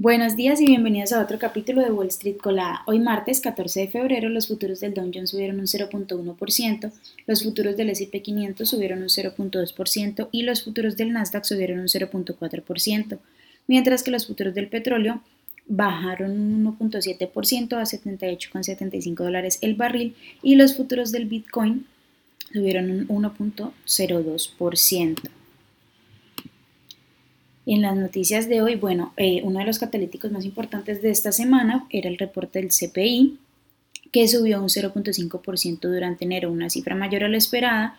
Buenos días y bienvenidos a otro capítulo de Wall Street Colada. Hoy martes 14 de febrero los futuros del Dow Jones subieron un 0.1%, los futuros del S&P 500 subieron un 0.2% y los futuros del Nasdaq subieron un 0.4%, mientras que los futuros del petróleo bajaron un 1.7% a 78,75 dólares el barril y los futuros del Bitcoin subieron un 1.02%. En las noticias de hoy, bueno, eh, uno de los catalíticos más importantes de esta semana era el reporte del CPI, que subió un 0.5% durante enero, una cifra mayor a la esperada,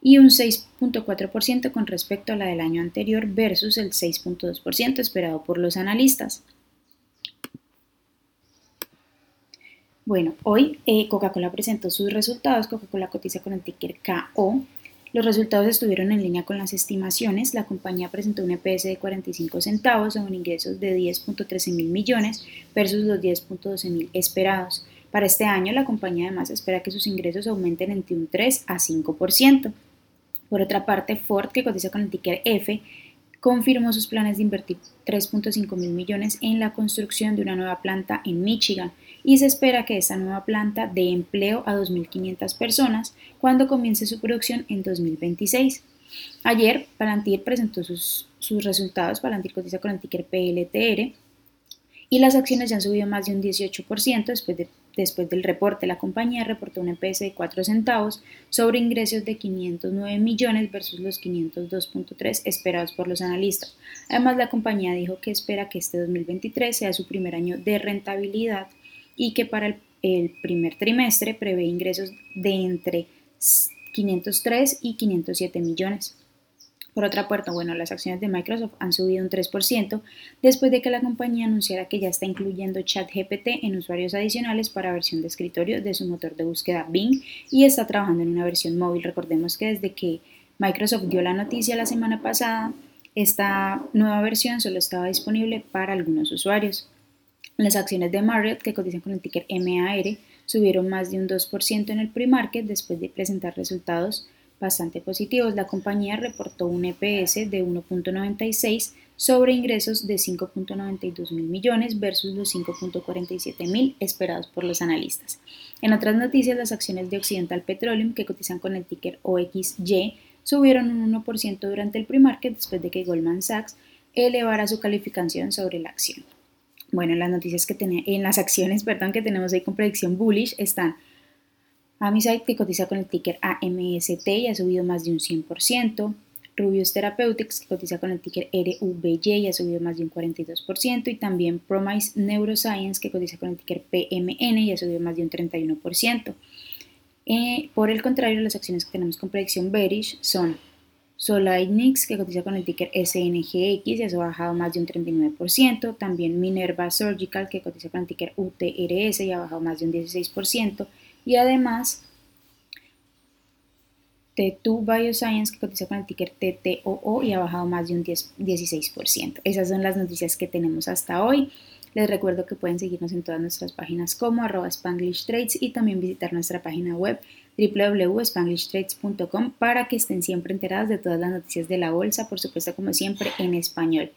y un 6.4% con respecto a la del año anterior versus el 6.2% esperado por los analistas. Bueno, hoy eh, Coca-Cola presentó sus resultados. Coca-Cola cotiza con el ticker KO los resultados estuvieron en línea con las estimaciones. La compañía presentó un EPS de 45 centavos un ingresos de 10.13 mil millones versus los 10.12 mil esperados. Para este año, la compañía además espera que sus ingresos aumenten entre un 3 a 5%. Por otra parte, Ford, que cotiza con el ticker F, confirmó sus planes de invertir 3.5 mil millones en la construcción de una nueva planta en Michigan y se espera que esta nueva planta dé empleo a 2.500 personas cuando comience su producción en 2026. Ayer, Palantir presentó sus, sus resultados, Palantir cotiza con el ticker PLTR y las acciones ya han subido más de un 18% después de Después del reporte, la compañía reportó un EPS de 4 centavos sobre ingresos de 509 millones versus los 502.3 esperados por los analistas. Además, la compañía dijo que espera que este 2023 sea su primer año de rentabilidad y que para el, el primer trimestre prevé ingresos de entre 503 y 507 millones. Por otra parte, bueno, las acciones de Microsoft han subido un 3% después de que la compañía anunciara que ya está incluyendo ChatGPT en usuarios adicionales para versión de escritorio de su motor de búsqueda Bing y está trabajando en una versión móvil. Recordemos que desde que Microsoft dio la noticia la semana pasada, esta nueva versión solo estaba disponible para algunos usuarios. Las acciones de Marriott, que cotizan con el ticker MAR, subieron más de un 2% en el pre-market después de presentar resultados bastante positivos. La compañía reportó un EPS de 1.96 sobre ingresos de 5.92 mil millones versus los 5.47 mil esperados por los analistas. En otras noticias, las acciones de Occidental Petroleum, que cotizan con el ticker OXY, subieron un 1% durante el pre-market después de que Goldman Sachs elevara su calificación sobre la acción. Bueno, en las noticias que en las acciones, perdón, que tenemos ahí con predicción bullish están Amisite, que cotiza con el ticker AMST y ha subido más de un 100%. Rubius Therapeutics, que cotiza con el ticker RVY y ha subido más de un 42%. Y también Promise Neuroscience, que cotiza con el ticker PMN y ha subido más de un 31%. Eh, por el contrario, las acciones que tenemos con predicción bearish son Solainix, que cotiza con el ticker SNGX y ha bajado más de un 39%. También Minerva Surgical, que cotiza con el ticker UTRS y ha bajado más de un 16% y además T2 Bioscience que cotiza con el ticker TTOO y ha bajado más de un 10, 16%. Esas son las noticias que tenemos hasta hoy. Les recuerdo que pueden seguirnos en todas nuestras páginas como arroba Spanglish Trades y también visitar nuestra página web www.spanglishtrades.com para que estén siempre enterados de todas las noticias de la bolsa, por supuesto como siempre en español.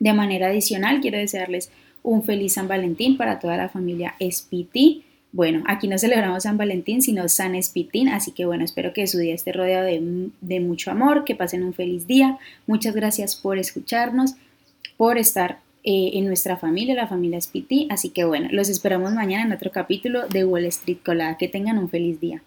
De manera adicional, quiero desearles un feliz San Valentín para toda la familia SPT. Bueno, aquí no celebramos San Valentín, sino San Espitín, así que bueno, espero que su día esté rodeado de, mucho amor, que pasen un feliz día. Muchas gracias por escucharnos, por estar eh, en nuestra familia, la familia Spiti. Así que bueno, los esperamos mañana en otro capítulo de Wall Street Colada. Que tengan un feliz día.